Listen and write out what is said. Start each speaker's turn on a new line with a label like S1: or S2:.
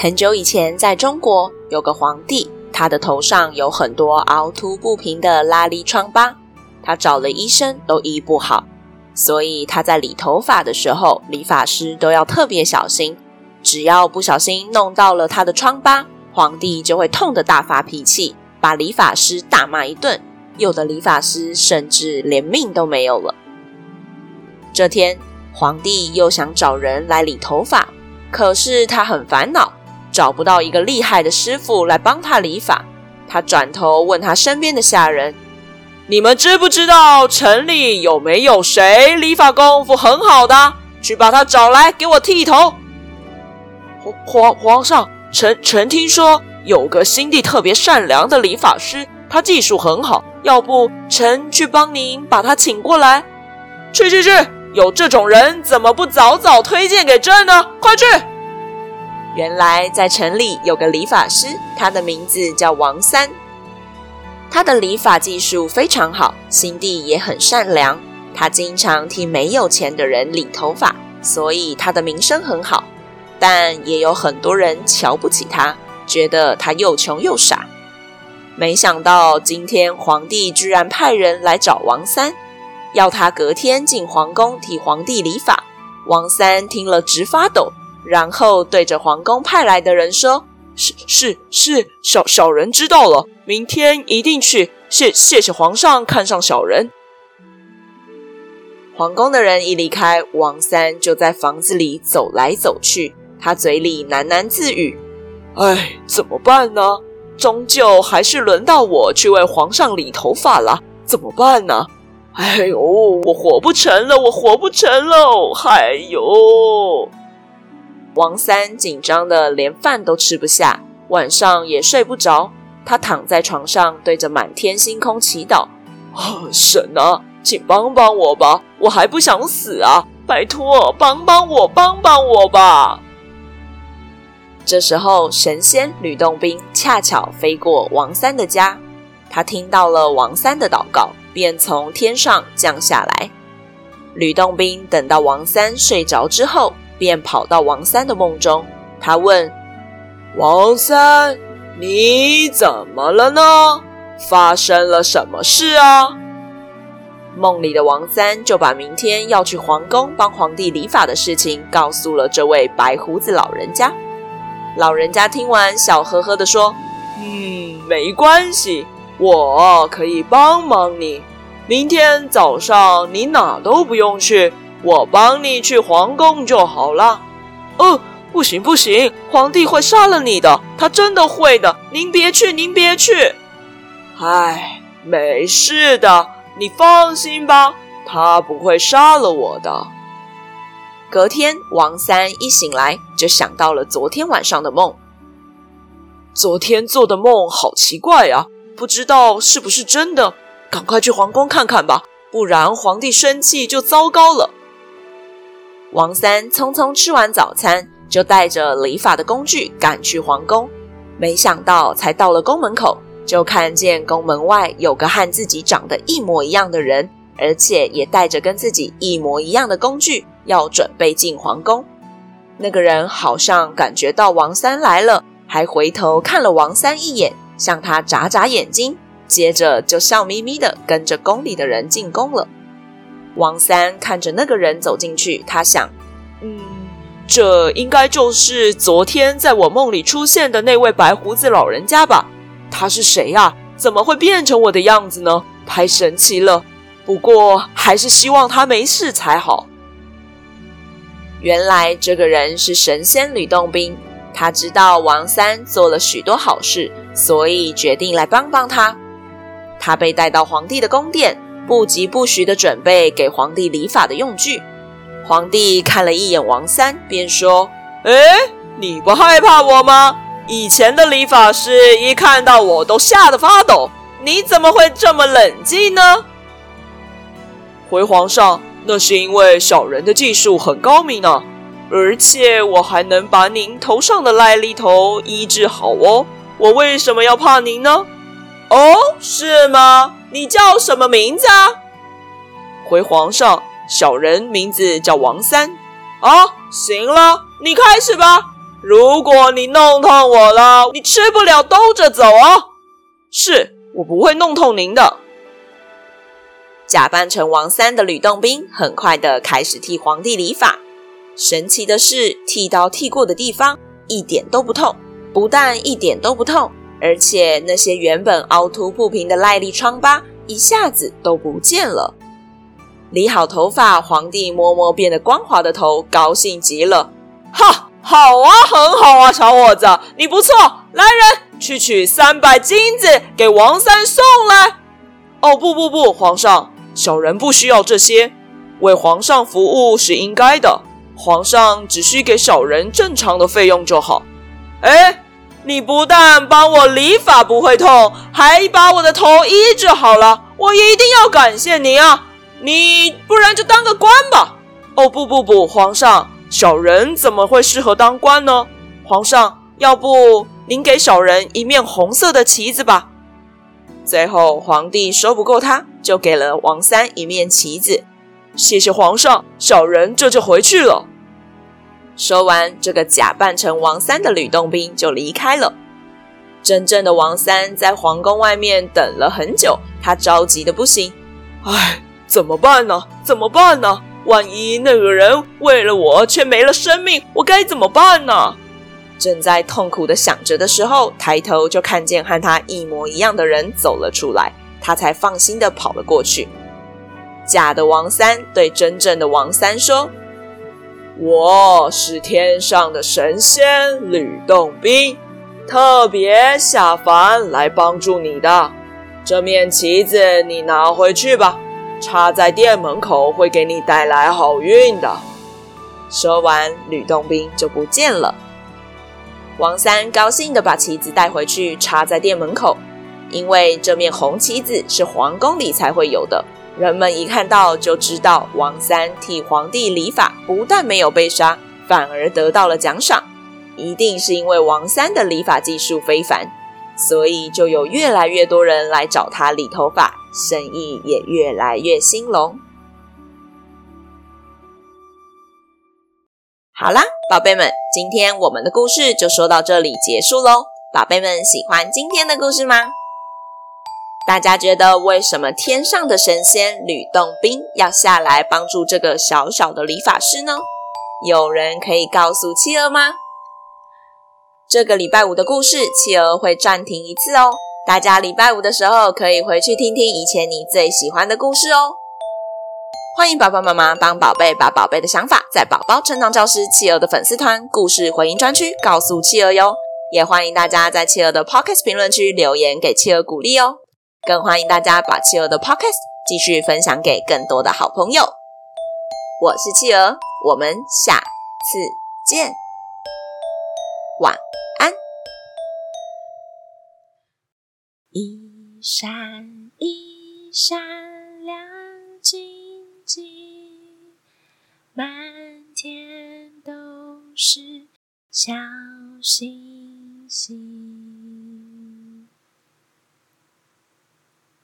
S1: 很久以前，在中国有个皇帝，他的头上有很多凹凸不平的拉力疮疤，他找了医生都医不好，所以他在理头发的时候，理发师都要特别小心，只要不小心弄到了他的疮疤，皇帝就会痛得大发脾气，把理发师大骂一顿。有的理发师甚至连命都没有了。这天，皇帝又想找人来理头发，可是他很烦恼，找不到一个厉害的师傅来帮他理发。他转头问他身边的下人：“你们知不知道城里有没有谁理发功夫很好的？去把他找来给我剃头。”皇皇皇上，臣臣听说有个心地特别善良的理发师。他技术很好，要不臣去帮您把他请过来？去去去！有这种人，怎么不早早推荐给朕呢？快去！原来在城里有个理发师，他的名字叫王三。他的理发技术非常好，心地也很善良。他经常替没有钱的人理头发，所以他的名声很好。但也有很多人瞧不起他，觉得他又穷又傻。没想到今天皇帝居然派人来找王三，要他隔天进皇宫替皇帝理发。王三听了直发抖，然后对着皇宫派来的人说：“是是是，小小人知道了，明天一定去。谢谢谢皇上看上小人。”皇宫的人一离开，王三就在房子里走来走去，他嘴里喃喃自语：“哎，怎么办呢？”终究还是轮到我去为皇上理头发了，怎么办呢？哎呦，我活不成了，我活不成了！哎呦，王三紧张的连饭都吃不下，晚上也睡不着。他躺在床上，对着满天星空祈祷：“啊，神啊，请帮帮我吧，我还不想死啊！拜托，帮帮我，帮帮我吧！”这时候，神仙吕洞宾恰巧飞过王三的家，他听到了王三的祷告，便从天上降下来。吕洞宾等到王三睡着之后，便跑到王三的梦中。他问王三：“你怎么了呢？发生了什么事啊？”梦里的王三就把明天要去皇宫帮皇帝理发的事情告诉了这位白胡子老人家。老人家听完，笑呵呵地说：“嗯，没关系，我可以帮忙你。明天早上你哪都不用去，我帮你去皇宫就好了。”“哦，不行不行，皇帝会杀了你的，他真的会的。您别去，您别去。”“唉，没事的，你放心吧，他不会杀了我的。”隔天，王三一醒来就想到了昨天晚上的梦。昨天做的梦好奇怪啊，不知道是不是真的。赶快去皇宫看看吧，不然皇帝生气就糟糕了。王三匆匆吃完早餐，就带着理发的工具赶去皇宫。没想到，才到了宫门口，就看见宫门外有个和自己长得一模一样的人，而且也带着跟自己一模一样的工具。要准备进皇宫，那个人好像感觉到王三来了，还回头看了王三一眼，向他眨眨眼睛，接着就笑眯眯的跟着宫里的人进宫了。王三看着那个人走进去，他想：嗯，这应该就是昨天在我梦里出现的那位白胡子老人家吧？他是谁呀？怎么会变成我的样子呢？太神奇了！不过还是希望他没事才好。原来这个人是神仙吕洞宾，他知道王三做了许多好事，所以决定来帮帮他。他被带到皇帝的宫殿，不疾不徐地准备给皇帝理发的用具。皇帝看了一眼王三，便说：“哎，你不害怕我吗？以前的理发师一看到我都吓得发抖，你怎么会这么冷静呢？回皇上，那是因为小人的技术很高明呢，而且我还能把您头上的癞痢头医治好哦。我为什么要怕您呢？哦，是吗？你叫什么名字啊？回皇上，小人名字叫王三。啊，行了，你开始吧。如果你弄痛我了，你吃不了兜着走哦。是，我不会弄痛您的。
S2: 假扮成王三的吕洞宾很快的开始替皇帝理发。神奇的是，剃刀剃过的地方一点都不痛，不但一点都不痛，而且那些原本凹凸不平的癞痢疮疤一下子都不见了。理好头发，皇帝摸摸变得光滑的头，高兴极了。
S1: 哈，好啊，很好啊，小伙子，你不错。来人，去取三百金子给王三送来。哦，不不不，皇上。小人不需要这些，为皇上服务是应该的。皇上只需给小人正常的费用就好。哎，你不但帮我理发不会痛，还把我的头医治好了，我一定要感谢你啊！你不然就当个官吧。哦，不不不，皇上，小人怎么会适合当官呢？皇上，要不您给小人一面红色的旗子吧。最后，皇帝收不够他，就给了王三一面旗子。谢谢皇上，小人这就回去了。
S2: 说完，这个假扮成王三的吕洞宾就离开了。真正的王三在皇宫外面等了很久，他着急的不行。
S1: 唉，怎么办呢？怎么办呢？万一那个人为了我却没了生命，我该怎么办呢？
S2: 正在痛苦的想着的时候，抬头就看见和他一模一样的人走了出来，他才放心的跑了过去。假的王三对真正的王三说：“
S1: 我是天上的神仙吕洞宾，特别下凡来帮助你的。这面旗子你拿回去吧，插在店门口会给你带来好运的。”
S2: 说完，吕洞宾就不见了。王三高兴地把旗子带回去，插在店门口，因为这面红旗子是皇宫里才会有的。人们一看到就知道，王三替皇帝理发，不但没有被杀，反而得到了奖赏。一定是因为王三的理发技术非凡，所以就有越来越多人来找他理头发，生意也越来越兴隆。好啦，宝贝们，今天我们的故事就说到这里结束喽。宝贝们喜欢今天的故事吗？大家觉得为什么天上的神仙吕洞宾要下来帮助这个小小的理发师呢？有人可以告诉企鹅吗？这个礼拜五的故事，企鹅会暂停一次哦。大家礼拜五的时候可以回去听听以前你最喜欢的故事哦。欢迎爸爸妈妈帮宝贝把宝贝的想法在宝宝成长教师企鹅的粉丝团故事回应专区告诉企鹅哟，也欢迎大家在企鹅的 Podcast 评论区留言给企鹅鼓励哦，更欢迎大家把企鹅的 Podcast 继续分享给更多的好朋友。我是企鹅，我们下次见，晚安。一闪一闪亮晶晶。满天都是小星星。